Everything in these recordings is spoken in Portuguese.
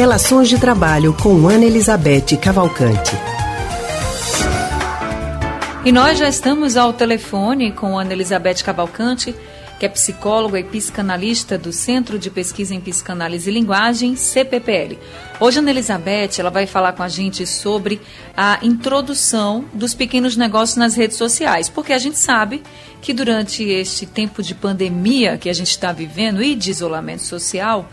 Relações de Trabalho com Ana Elizabeth Cavalcante. E nós já estamos ao telefone com Ana Elizabeth Cavalcante, que é psicóloga e psicanalista do Centro de Pesquisa em Psicanálise e Linguagem, CPPL. Hoje, Ana Elizabeth ela vai falar com a gente sobre a introdução dos pequenos negócios nas redes sociais, porque a gente sabe que durante este tempo de pandemia que a gente está vivendo e de isolamento social,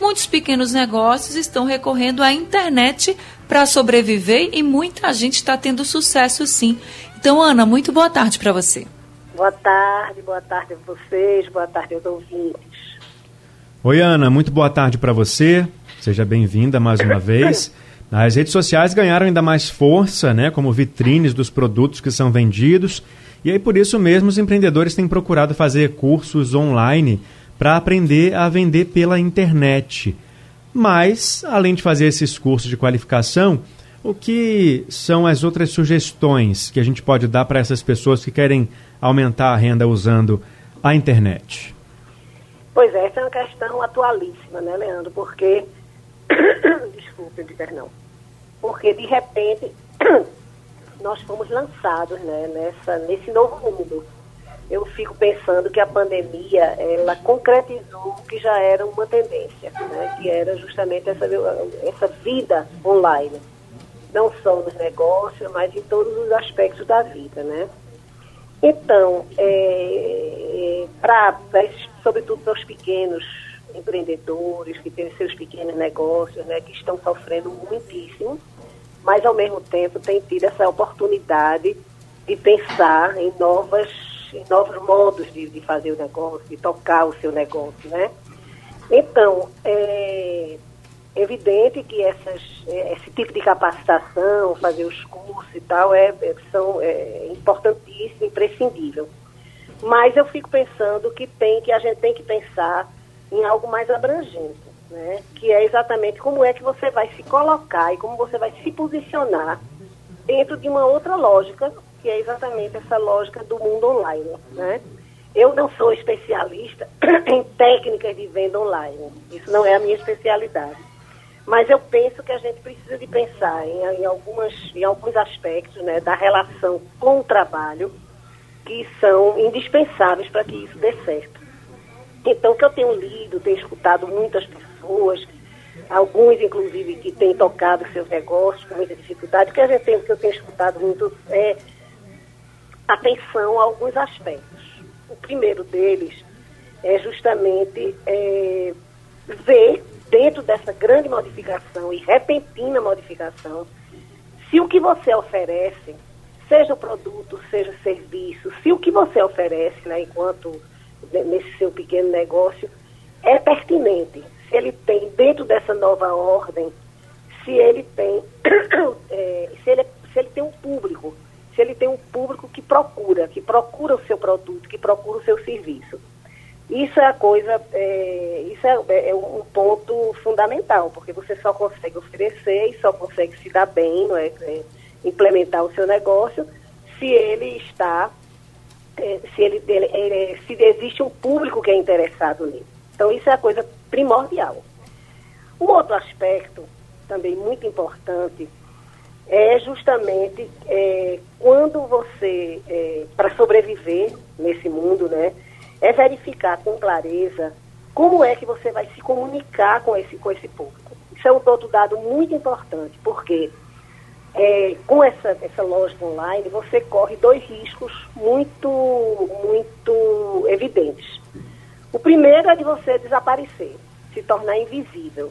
muitos pequenos negócios estão recorrendo à internet para sobreviver e muita gente está tendo sucesso sim. Então, Ana, muito boa tarde para você. Boa tarde, boa tarde a vocês, boa tarde aos ouvintes. Oi, Ana, muito boa tarde para você. Seja bem-vinda mais uma vez. As redes sociais ganharam ainda mais força, né, como vitrines dos produtos que são vendidos. E aí, por isso mesmo, os empreendedores têm procurado fazer cursos online para aprender a vender pela internet. Mas, além de fazer esses cursos de qualificação, o que são as outras sugestões que a gente pode dar para essas pessoas que querem aumentar a renda usando a internet? Pois é, essa é uma questão atualíssima, né, Leandro? Porque. Desculpe, perdão. Porque, de repente, nós fomos lançados né, nessa, nesse novo mundo. Eu fico pensando que a pandemia, ela concretizou o que já era uma tendência, né, que era justamente essa, essa vida online. Não só nos negócios, mas em todos os aspectos da vida, né? Então, é, pra, sobretudo para os pequenos empreendedores que têm seus pequenos negócios, né, que estão sofrendo muitíssimo, mas ao mesmo tempo têm tido essa oportunidade de pensar em novas, novos modos de, de fazer o negócio, de tocar o seu negócio, né? Então, é, evidente que essas, é, esse tipo de capacitação, fazer os cursos e tal, é, é, são é, importantíssimo, imprescindível. Mas eu fico pensando que tem que a gente tem que pensar em algo mais abrangente, né? Que é exatamente como é que você vai se colocar e como você vai se posicionar dentro de uma outra lógica, que é exatamente essa lógica do mundo online, né? Eu não sou especialista em técnicas de venda online. Isso não é a minha especialidade. Mas eu penso que a gente precisa de pensar em, em, algumas, em alguns aspectos né, da relação com o trabalho que são indispensáveis para que isso dê certo. Então, o que eu tenho lido, tenho escutado muitas pessoas, alguns, inclusive, que têm tocado seus negócios com muita dificuldade, o que, a gente tem, que eu tenho escutado muito é atenção a alguns aspectos. O primeiro deles é justamente é, ver dentro dessa grande modificação e repentina modificação, se o que você oferece, seja produto, seja serviço, se o que você oferece, né, enquanto nesse seu pequeno negócio, é pertinente, se ele tem dentro dessa nova ordem, se ele tem, é, se, ele, se ele tem um público, se ele tem um público que procura, que procura o seu produto, que procura o seu serviço. Isso é a coisa, é, isso é, é, é, um ponto fundamental, porque você só consegue oferecer e só consegue se dar bem, não é, é implementar o seu negócio, se ele está, é, se ele, ele, ele, se existe um público que é interessado nele. Então isso é a coisa primordial. Um outro aspecto também muito importante é justamente é, quando você, para sobreviver nesse mundo, né? é verificar com clareza como é que você vai se comunicar com esse, com esse público. Isso é um outro dado muito importante, porque é, com essa, essa lógica online, você corre dois riscos muito, muito evidentes. O primeiro é de você desaparecer, se tornar invisível.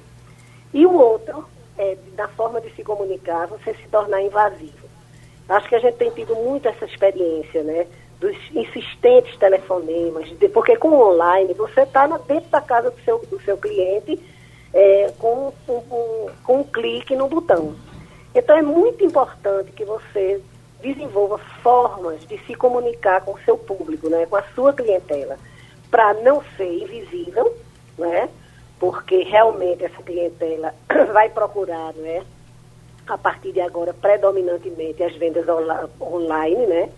E o outro é, da forma de se comunicar, você se tornar invasivo. Acho que a gente tem tido muito essa experiência, né? dos insistentes telefonemas, de, porque com o online você está dentro da casa do seu, do seu cliente é, com, com, com um clique no botão. Então é muito importante que você desenvolva formas de se comunicar com o seu público, né, com a sua clientela, para não ser invisível, né, porque realmente essa clientela vai procurar, né, a partir de agora, predominantemente as vendas online, né,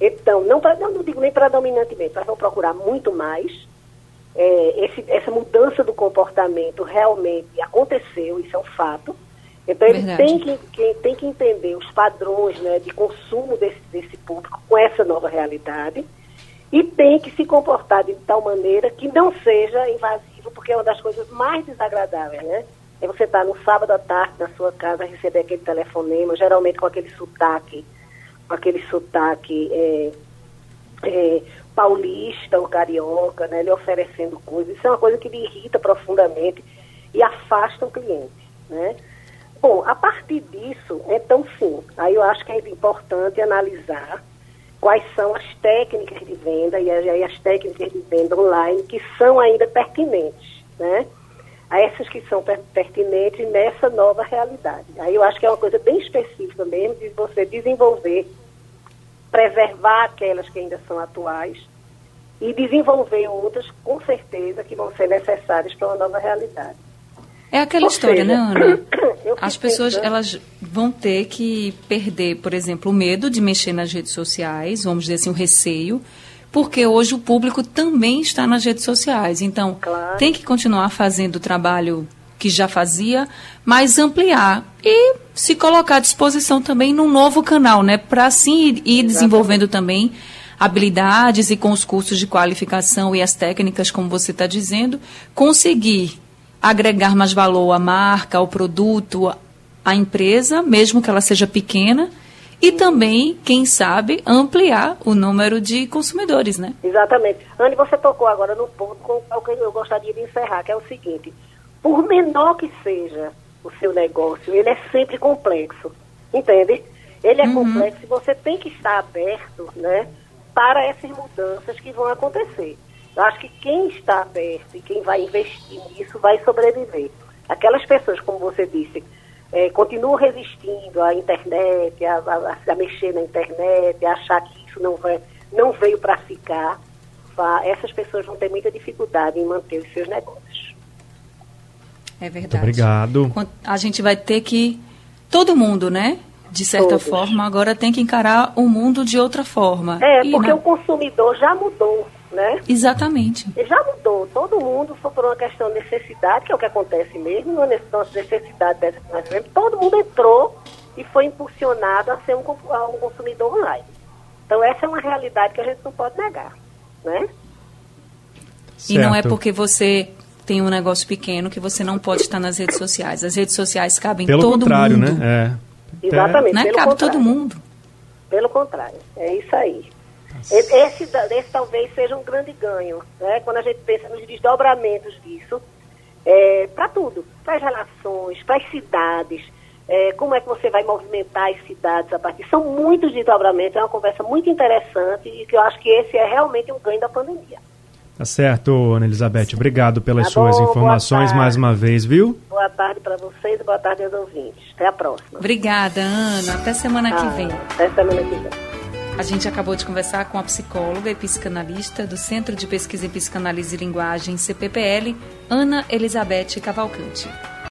então, não, não digo nem predominantemente, mas vão procurar muito mais. é, esse, essa mudança do comportamento realmente aconteceu, isso é um fato. Então ele tem que, que, tem que entender os padrões né, de consumo desse, desse público com essa nova realidade e tem que se comportar de tal maneira que não seja invasivo, porque é uma das coisas mais desagradáveis, né? É você estar no sábado à tarde na sua casa, receber aquele telefonema, geralmente com aquele sotaque, com aquele sotaque é, é, paulista ou carioca, né? Ele oferecendo coisas. Isso é uma coisa que lhe irrita profundamente e afasta o cliente, né? Bom, a partir disso, então sim, aí eu acho que é importante analisar quais são as técnicas de venda e as técnicas de venda online que são ainda pertinentes, né? A essas que são pertinentes nessa nova realidade. Aí eu acho que é uma coisa bem específica mesmo de você desenvolver, preservar aquelas que ainda são atuais e desenvolver outras, com certeza, que vão ser necessárias para uma nova realidade. É aquela Ou história, né, seja, né, Ana? As pessoas pensando... elas vão ter que perder, por exemplo, o medo de mexer nas redes sociais, vamos dizer assim, o receio, porque hoje o público também está nas redes sociais. Então, claro. tem que continuar fazendo o trabalho que já fazia, mas ampliar e se colocar à disposição também num novo canal, né? Para assim ir, ir desenvolvendo também habilidades e com os cursos de qualificação e as técnicas, como você está dizendo, conseguir agregar mais valor à marca, ao produto, à empresa, mesmo que ela seja pequena, e também, quem sabe, ampliar o número de consumidores, né? Exatamente. Anne, você tocou agora no ponto com o que eu gostaria de encerrar, que é o seguinte: por menor que seja o seu negócio, ele é sempre complexo, entende? Ele é uhum. complexo e você tem que estar aberto, né, para essas mudanças que vão acontecer. Eu acho que quem está aberto e quem vai investir nisso vai sobreviver. Aquelas pessoas, como você disse, é, continuam resistindo à internet, a, a, a, mexer na internet, a achar que isso não, vai, não veio para ficar, essas pessoas vão ter muita dificuldade em manter os seus negócios. É verdade. Muito obrigado. A gente vai ter que, todo mundo, né? De certa Todos. forma, agora tem que encarar o mundo de outra forma. É, e porque na... o consumidor já mudou né? Exatamente. E já mudou. Todo mundo foi por uma questão de necessidade, que é o que acontece mesmo, uma necessidade dessa que todo mundo entrou e foi impulsionado a ser um, a um consumidor online. Então essa é uma realidade que a gente não pode negar, né? E não é porque você tem um negócio pequeno que você não pode estar nas redes sociais. As redes sociais cabem Pelo todo contrário, mundo. né? É. Exatamente. Não é? Cabe todo mundo. Pelo contrário. É isso aí. Esse, esse talvez seja um grande ganho, né? quando a gente pensa nos desdobramentos disso, é, para tudo, para as relações, para as cidades, é, como é que você vai movimentar as cidades a partir. São muitos desdobramentos, é uma conversa muito interessante e que eu acho que esse é realmente um ganho da pandemia. Tá certo, Ana Elizabeth. Obrigado pelas tá suas bom, informações mais uma vez, viu? Boa tarde para vocês e boa tarde aos ouvintes. Até a próxima. Obrigada, Ana. Até semana ah, que vem. Até semana que vem. A gente acabou de conversar com a psicóloga e psicanalista do Centro de Pesquisa em Psicanálise e Linguagem, CPPL, Ana Elizabeth Cavalcante.